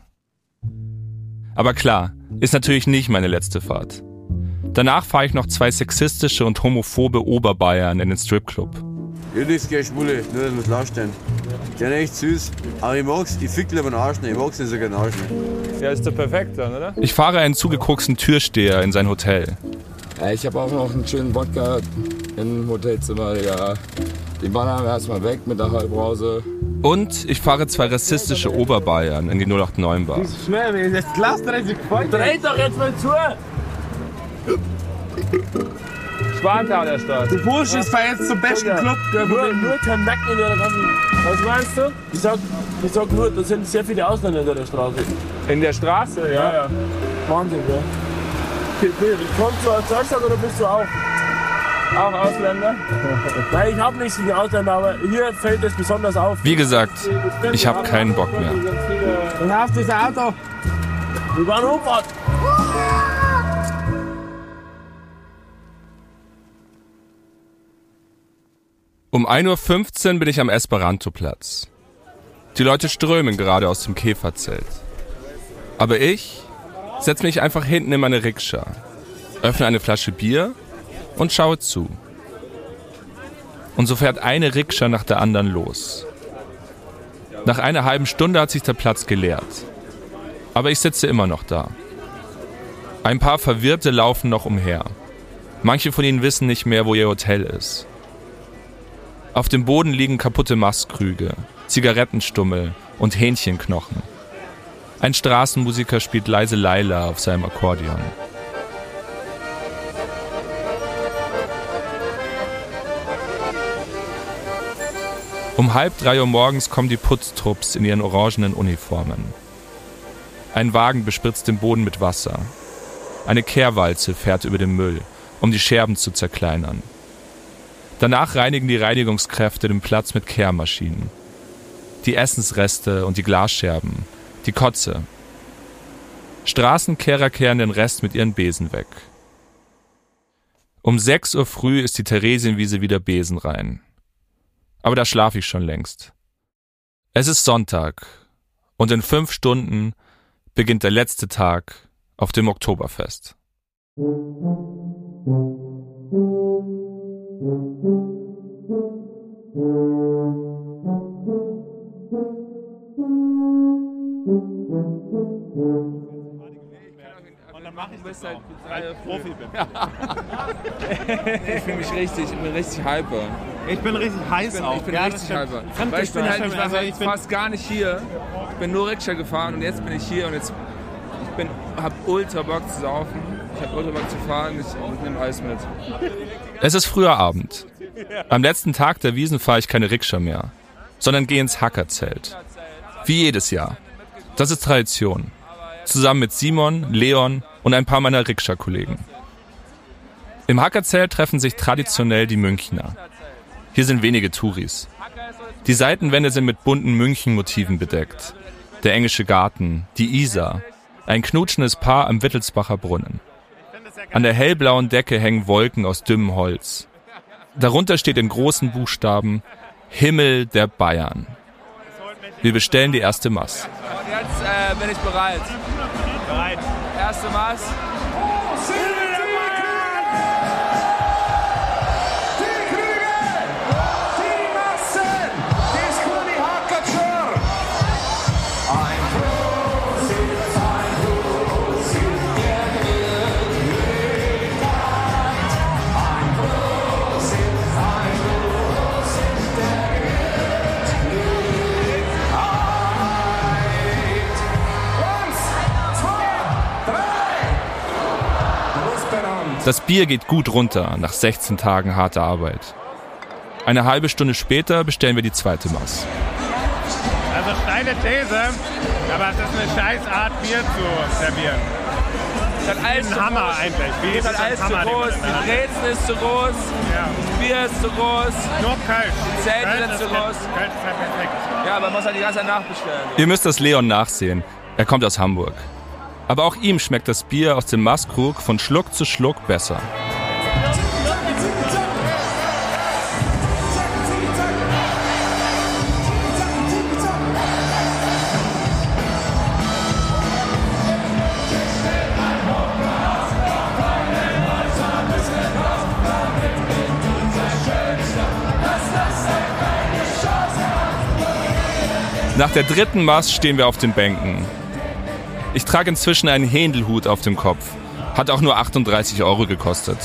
Aber klar, ist natürlich nicht meine letzte Fahrt. Danach fahre ich noch zwei sexistische und homophobe Oberbayern in den Stripclub. Ja, das ist keine Schwule, nur dass wir klarstellen. Die sind echt süß, aber ich mag's, ich fick lieber einen Arsch nicht, ich mag's nicht so gerne Arsch nicht. Ja, ist doch perfekt dann, oder? Ich fahre einen zugekruxten Türsteher in sein Hotel. Ja, ich habe auch noch einen schönen Wodka im Hotelzimmer, Digga. Die ballern wir erstmal weg mit der Halbbrause. Und ich fahre zwei rassistische Oberbayern in die 089 Bar. Schnell, wenn das Glas dreht sich gefällt. Dreht doch jetzt mal zu! Schwanthaler Stadt. Du Bursch, fahr jetzt zum besten Club. Nur, nur kein Nacken in der ganzen. Was meinst du? Ich sag, ich sag nur, da sind sehr viele Ausländer in der Straße. In der Straße, ja? Ja, ja. Wahnsinn, ja. Kommst du aus Deutschland oder bist du auch? Auch Ausländer? *laughs* Nein, ich hab nichts gegen Ausländer, aber hier fällt es besonders auf. Wie gesagt, ich habe keinen Bock mehr. Dann hast du das Auto. Wir waren Umfahrt. Um 1.15 Uhr bin ich am Esperanto-Platz. Die Leute strömen gerade aus dem Käferzelt. Aber ich setze mich einfach hinten in meine Rikscha, öffne eine Flasche Bier und schaue zu. Und so fährt eine Rikscha nach der anderen los. Nach einer halben Stunde hat sich der Platz geleert. Aber ich sitze immer noch da. Ein paar Verwirrte laufen noch umher. Manche von ihnen wissen nicht mehr, wo ihr Hotel ist. Auf dem Boden liegen kaputte Mastkrüge, Zigarettenstummel und Hähnchenknochen. Ein Straßenmusiker spielt leise Laila auf seinem Akkordeon. Um halb drei Uhr morgens kommen die Putztrupps in ihren orangenen Uniformen. Ein Wagen bespritzt den Boden mit Wasser. Eine Kehrwalze fährt über den Müll, um die Scherben zu zerkleinern. Danach reinigen die Reinigungskräfte den Platz mit Kehrmaschinen. Die Essensreste und die Glasscherben, die Kotze. Straßenkehrer kehren den Rest mit ihren Besen weg. Um 6 Uhr früh ist die Theresienwiese wieder besenrein. Aber da schlafe ich schon längst. Es ist Sonntag und in fünf Stunden beginnt der letzte Tag auf dem Oktoberfest. Und dann machen wir es halt Profi bin. *laughs* ich fühle mich richtig, ich bin richtig hyper. Ich bin richtig heiß ich bin, auch. Ich bin Ja, richtig. Fremd Weil ich bin halt, war Also ich bin- fast gar nicht hier. Ich bin nur Rikscha gefahren und jetzt bin ich hier und jetzt ich bin, hab ultra Bock zu saufen. Ich hab ultra Bock zu fahren. Ich, ich nehme alles mit. Es ist früher Abend. Am letzten Tag der Wiesen fahre ich keine Rikscha mehr, sondern gehe ins Hackerzelt. Wie jedes Jahr. Das ist Tradition. Zusammen mit Simon, Leon und ein paar meiner Rikscha-Kollegen. Im Hackerzelt treffen sich traditionell die Münchner. Hier sind wenige Touris. Die Seitenwände sind mit bunten München-Motiven bedeckt. der englische Garten, die Isar, ein knutschendes Paar am Wittelsbacher Brunnen. An der hellblauen Decke hängen Wolken aus dünnem Holz. Darunter steht in großen Buchstaben Himmel der Bayern. Wir bestellen die erste Maß. Und jetzt äh, bin ich bereit. Bereit. Erste Maß. Das Bier geht gut runter nach 16 Tagen harter Arbeit. Eine halbe Stunde später bestellen wir die zweite Maß. Also steile These, aber es ist eine scheiß Art Bier zu servieren. Das ist alles ein zu Hammer groß. eigentlich. Wie Das ist ist alles ein zu Hammer, den groß. Die Brezel ist zu groß. Das Bier ist zu groß. Nur kalt. Die Zelte sind ist zu groß. Kalt ist ja perfekt. Ja, aber man muss halt die ganze Zeit nachbestellen. Ihr müsst das Leon nachsehen. Er kommt aus Hamburg. Aber auch ihm schmeckt das Bier aus dem Maßkrug von Schluck zu Schluck besser. Nach der dritten Maß stehen wir auf den Bänken. Ich trage inzwischen einen Händelhut auf dem Kopf. Hat auch nur 38 Euro gekostet.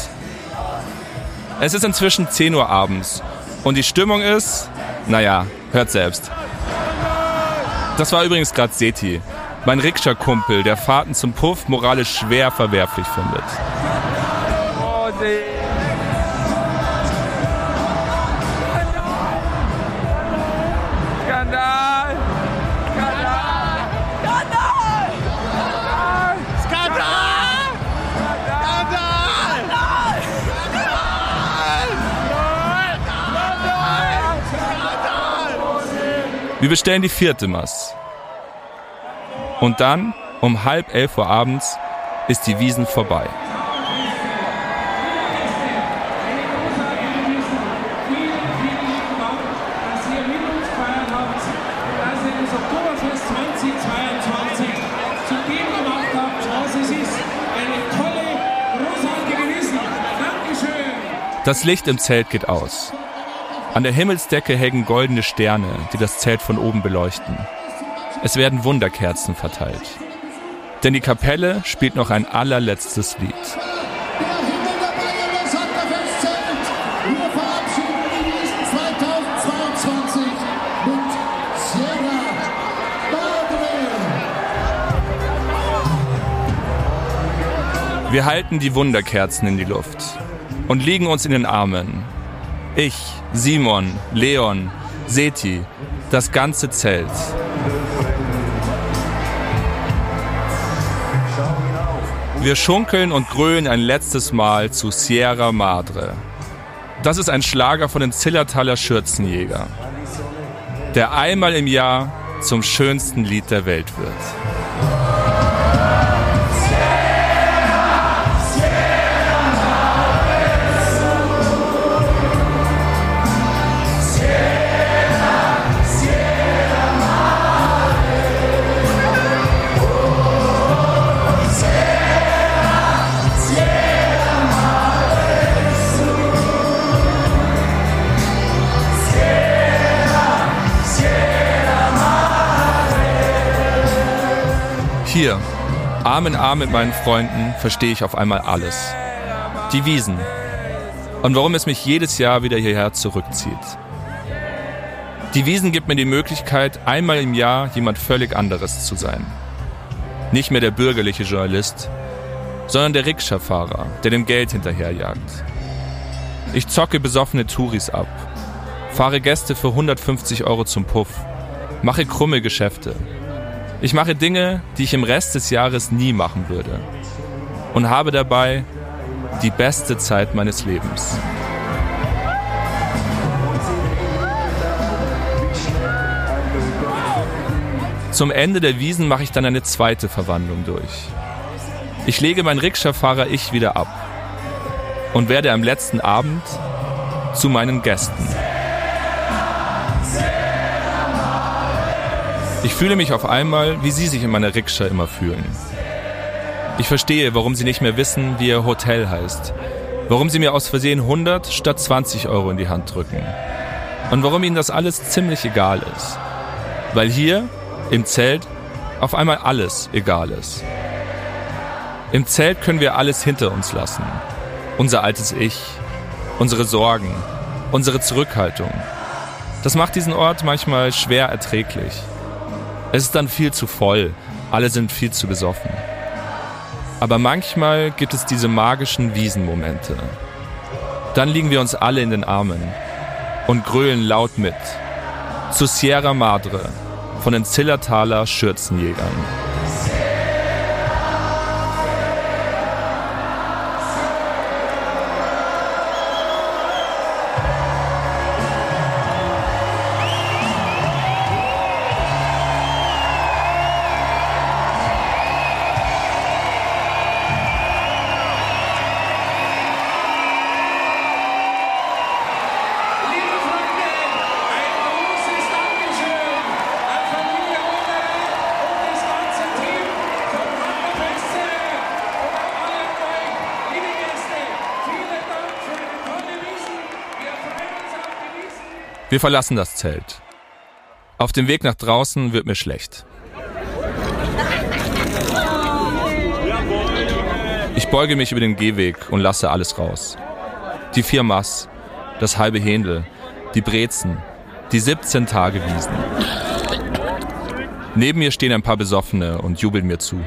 Es ist inzwischen 10 Uhr abends und die Stimmung ist, naja, hört selbst. Das war übrigens gerade Seti, mein Rikscha-Kumpel, der Fahrten zum Puff moralisch schwer verwerflich findet. Wir bestellen die vierte Maß. Und dann, um halb elf Uhr abends, ist die Wiesen vorbei. dass ihr mit uns gefeiert habt, dass ihr das Oktoberfest 2022 zu dem gemacht habt, was es ist. Eine tolle, großartige Wissen. Dankeschön. Das Licht im Zelt geht aus. An der Himmelsdecke hängen goldene Sterne, die das Zelt von oben beleuchten. Es werden Wunderkerzen verteilt. Denn die Kapelle spielt noch ein allerletztes Lied. Wir verabschieden die Wiesen 2022 mit Sierra Madre. Wir halten die Wunderkerzen in die Luft und liegen uns in den Armen. Ich, Simon, Leon, Seti, das ganze Zelt. Wir schunkeln und grölen ein letztes Mal zu Sierra Madre. Das ist ein Schlager von den Zillertaler Schürzenjäger, der einmal im Jahr zum schönsten Lied der Welt wird. Arm in Arm mit meinen Freunden, verstehe ich auf einmal alles. Die Wiesen. Und warum es mich jedes Jahr wieder hierher zurückzieht. Die Wiesen gibt mir die Möglichkeit, einmal im Jahr jemand völlig anderes zu sein. Nicht mehr der bürgerliche Journalist, sondern der Rikscha-Fahrer, der dem Geld hinterherjagt. Ich zocke besoffene Touris ab, fahre Gäste für 150 Euro zum Puff, mache krumme Geschäfte. Ich mache Dinge, die ich im Rest des Jahres nie machen würde. Und habe dabei die beste Zeit meines Lebens. Zum Ende der Wiesen mache ich dann eine zweite Verwandlung durch. Ich lege mein Rikscha-Fahrer Ich wieder ab und werde am letzten Abend zu meinen Gästen. Ich fühle mich auf einmal, wie Sie sich in meiner Rikscha immer fühlen. Ich verstehe, warum Sie nicht mehr wissen, wie Ihr Hotel heißt. Warum Sie mir aus Versehen 100 statt 20 Euro in die Hand drücken. Und warum Ihnen das alles ziemlich egal ist. Weil hier, im Zelt, auf einmal alles egal ist. Im Zelt können wir alles hinter uns lassen. Unser altes Ich, unsere Sorgen, unsere Zurückhaltung. Das macht diesen Ort manchmal schwer erträglich. Es ist dann viel zu voll, alle sind viel zu besoffen. Aber manchmal gibt es diese magischen Wiesenmomente. Dann liegen wir uns alle in den Armen und grölen laut mit. Zu Sierra Madre von den Zillertaler Schürzenjägern. Wir verlassen das Zelt. Auf dem Weg nach draußen wird mir schlecht. Ich beuge mich über den Gehweg und lasse alles raus. Die vier Mass, das halbe Händel, die Brezen, die 17 Tage Wiesen. Neben mir stehen ein paar Besoffene und jubeln mir zu.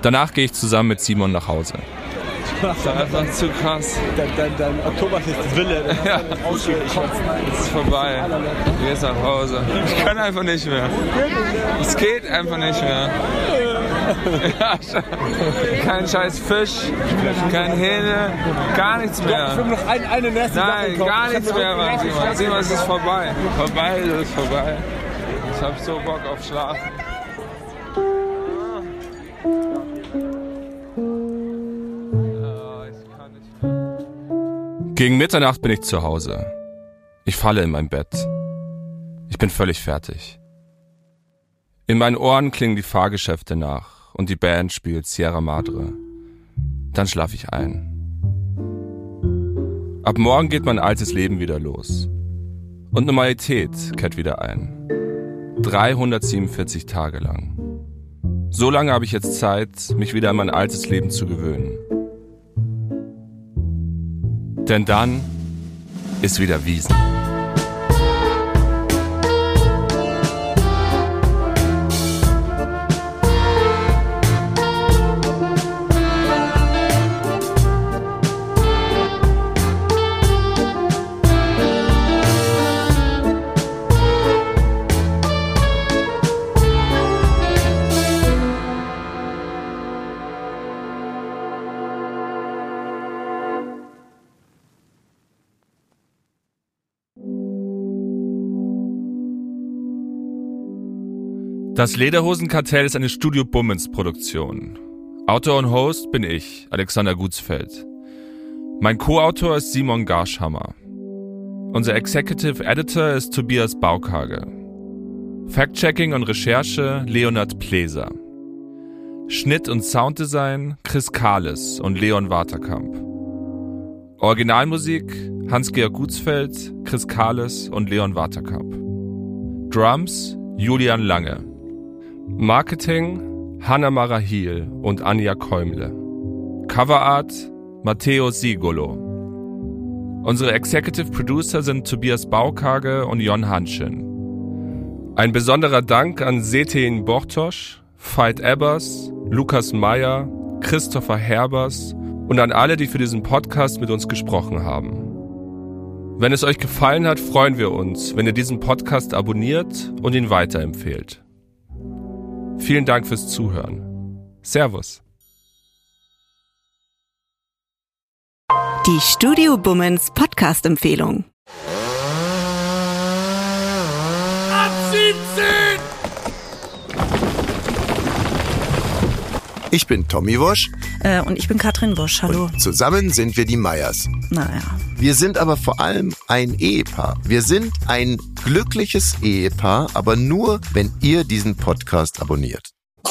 Danach gehe ich zusammen mit Simon nach Hause. Das ist einfach zu krass. Dein, dein, dein Oktoberfest ist Wille. Ja, es ist vorbei. Du gehst nach Hause. Ich kann einfach nicht mehr. Es geht einfach nicht mehr. Ja, kein scheiß Fisch, kein Hähne, gar nichts mehr. Ich will noch ein, eine nächste Nein, gar Ich nichts mehr, Mann. Simon. Simon, es ist vorbei. Vorbei, es ist vorbei. Ich hab so Bock auf Schlafen. Gegen Mitternacht bin ich zu Hause. Ich falle in mein Bett. Ich bin völlig fertig. In meinen Ohren klingen die Fahrgeschäfte nach und die Band spielt Sierra Madre. Dann schlafe ich ein. Ab morgen geht mein altes Leben wieder los. Und Normalität kehrt wieder ein. 347 Tage lang. So lange habe ich jetzt Zeit, mich wieder an mein altes Leben zu gewöhnen. Denn dann ist wieder Wiesen. Das Lederhosenkartell ist eine Studio Bummens Produktion. Autor und Host bin ich, Alexander Gutsfeld. Mein Co-Autor ist Simon Garschhammer. Unser Executive Editor ist Tobias Baukage. Fact-Checking und Recherche Leonard Pleser. Schnitt und Sounddesign Chris Kahles und Leon Waterkamp. Originalmusik Hans-Georg Gutsfeld, Chris Kahles und Leon Waterkamp. Drums Julian Lange. Marketing Hanna Marahil und Anja Käumle. Coverart Matteo Sigolo. Unsere Executive Producer sind Tobias Baukage und Jon Hanschen. Ein besonderer Dank an Setein Bortosch, Veit Ebbers, Lukas Meyer, Christopher Herbers und an alle, die für diesen Podcast mit uns gesprochen haben. Wenn es euch gefallen hat, freuen wir uns, wenn ihr diesen Podcast abonniert und ihn weiterempfehlt. Vielen Dank fürs Zuhören. Servus. Die Studio Bummens Podcast-Empfehlung. Ich bin Tommy Wosch. Äh, und ich bin Katrin Wosch. Hallo. Zusammen sind wir die Meyers. Naja. Wir sind aber vor allem ein Ehepaar. Wir sind ein glückliches Ehepaar, aber nur, wenn ihr diesen Podcast abonniert. *laughs*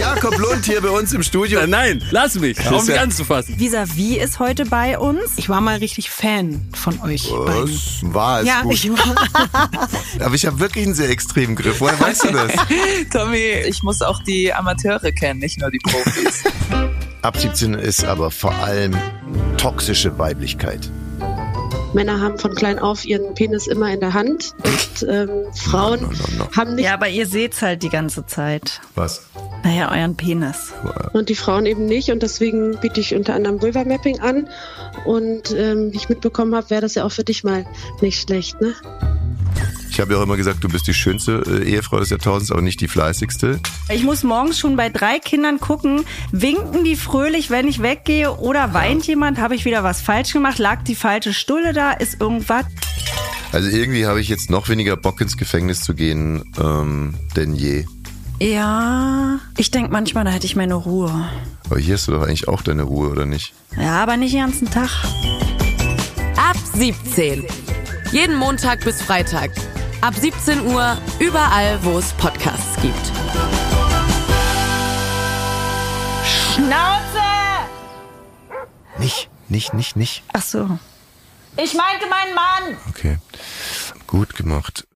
Jakob Lund hier bei uns im Studio. Nein, lass mich. Auf mich anzufassen. Visavi ist heute bei uns. Ich war mal richtig Fan von euch. beiden. Was war es Ja, gut. ich war. *laughs* Aber ich habe wirklich einen sehr extremen Griff. Woher weißt du das? *laughs* Tommy, ich muss auch die Amateure kennen, nicht nur die Profis. Ab 17 ist aber vor allem toxische Weiblichkeit. Männer haben von klein auf ihren Penis immer in der Hand und ähm, Frauen haben nicht. Ja, aber ihr seht's halt die ganze Zeit. Was? Naja, euren Penis. Und die Frauen eben nicht und deswegen biete ich unter anderem Vulva Mapping an und ähm, wie ich mitbekommen habe, wäre das ja auch für dich mal nicht schlecht, ne? Ich habe ja auch immer gesagt, du bist die schönste äh, Ehefrau des Jahrtausends, aber nicht die fleißigste. Ich muss morgens schon bei drei Kindern gucken, winken die fröhlich, wenn ich weggehe oder weint jemand, habe ich wieder was falsch gemacht, lag die falsche Stulle da, ist irgendwas. Also irgendwie habe ich jetzt noch weniger Bock ins Gefängnis zu gehen ähm, denn je. Ja, ich denke manchmal, da hätte ich meine Ruhe. Aber hier hast du doch eigentlich auch deine Ruhe, oder nicht? Ja, aber nicht den ganzen Tag. Ab 17. Jeden Montag bis Freitag. Ab 17 Uhr überall, wo es Podcasts gibt. Schnauze! Nicht, nicht, nicht, nicht. Ach so. Ich meinte meinen Mann. Okay. Gut gemacht.